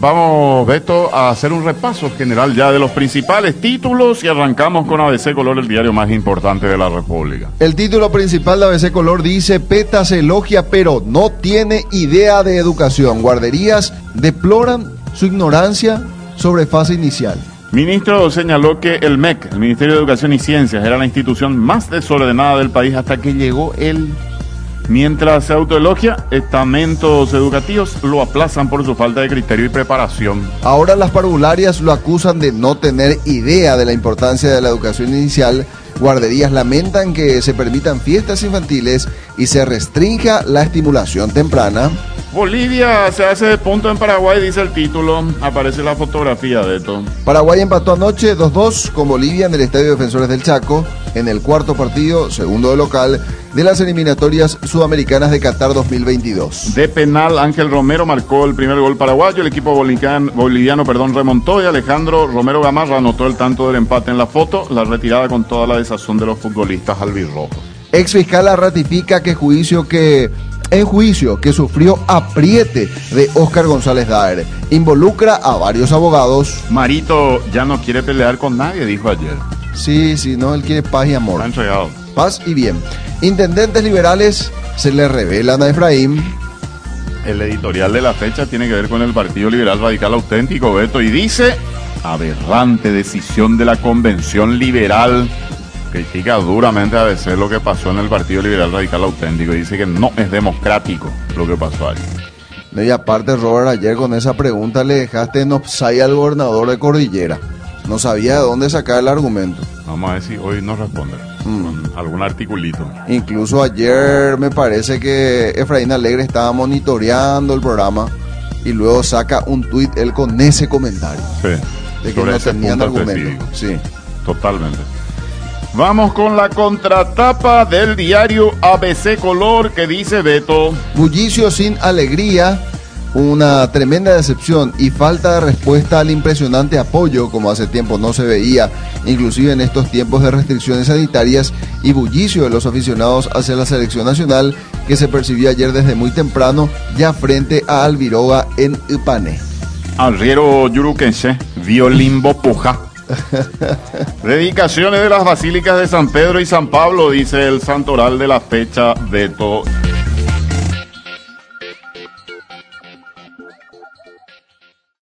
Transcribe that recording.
Vamos, Beto, a hacer un repaso general ya de los principales títulos y arrancamos con ABC Color, el diario más importante de la República. El título principal de ABC Color dice, PETA se elogia pero no tiene idea de educación. Guarderías deploran su ignorancia sobre fase inicial. Ministro señaló que el MEC, el Ministerio de Educación y Ciencias, era la institución más desordenada del país hasta que llegó él. Mientras se autoelogia, estamentos educativos lo aplazan por su falta de criterio y preparación. Ahora las parvularias lo acusan de no tener idea de la importancia de la educación inicial. Guarderías lamentan que se permitan fiestas infantiles y se restrinja la estimulación temprana. Bolivia se hace de punto en Paraguay, dice el título. Aparece la fotografía de esto. Paraguay empató anoche 2-2 con Bolivia en el Estadio Defensores del Chaco en el cuarto partido, segundo de local, de las eliminatorias sudamericanas de Qatar 2022. De penal, Ángel Romero marcó el primer gol paraguayo. El equipo boliviano, boliviano perdón, remontó y Alejandro Romero Gamarra anotó el tanto del empate en la foto. La retirada con toda la desazón de los futbolistas albirrojos. Ex fiscal ratifica que juicio que en juicio que sufrió apriete de Oscar González Daer. Involucra a varios abogados. Marito ya no quiere pelear con nadie, dijo ayer. Sí, sí, no, él quiere paz y amor. Está entregado. Paz y bien. Intendentes liberales se le revelan a Efraín. El editorial de la fecha tiene que ver con el Partido Liberal Radical Auténtico, Beto, y dice, aberrante decisión de la Convención Liberal critica duramente a veces lo que pasó en el Partido Liberal Radical Auténtico y dice que no es democrático lo que pasó ahí. y aparte, Robert, ayer con esa pregunta le dejaste en offside al gobernador de Cordillera. No sabía de dónde sacar el argumento. Vamos a ver si hoy nos responde mm. con algún articulito. Incluso ayer me parece que Efraín Alegre estaba monitoreando el programa y luego saca un tuit él con ese comentario. Sí. De que no tenían argumento. Sí. Totalmente. Vamos con la contratapa del diario ABC Color que dice Beto. Bullicio sin alegría, una tremenda decepción y falta de respuesta al impresionante apoyo como hace tiempo no se veía, inclusive en estos tiempos de restricciones sanitarias y bullicio de los aficionados hacia la selección nacional que se percibió ayer desde muy temprano ya frente a Alviroga en Ipané. Arriero Yuruquense, Violimbo Puja Dedicaciones de las basílicas de San Pedro y San Pablo, dice el santoral de la fecha de todo.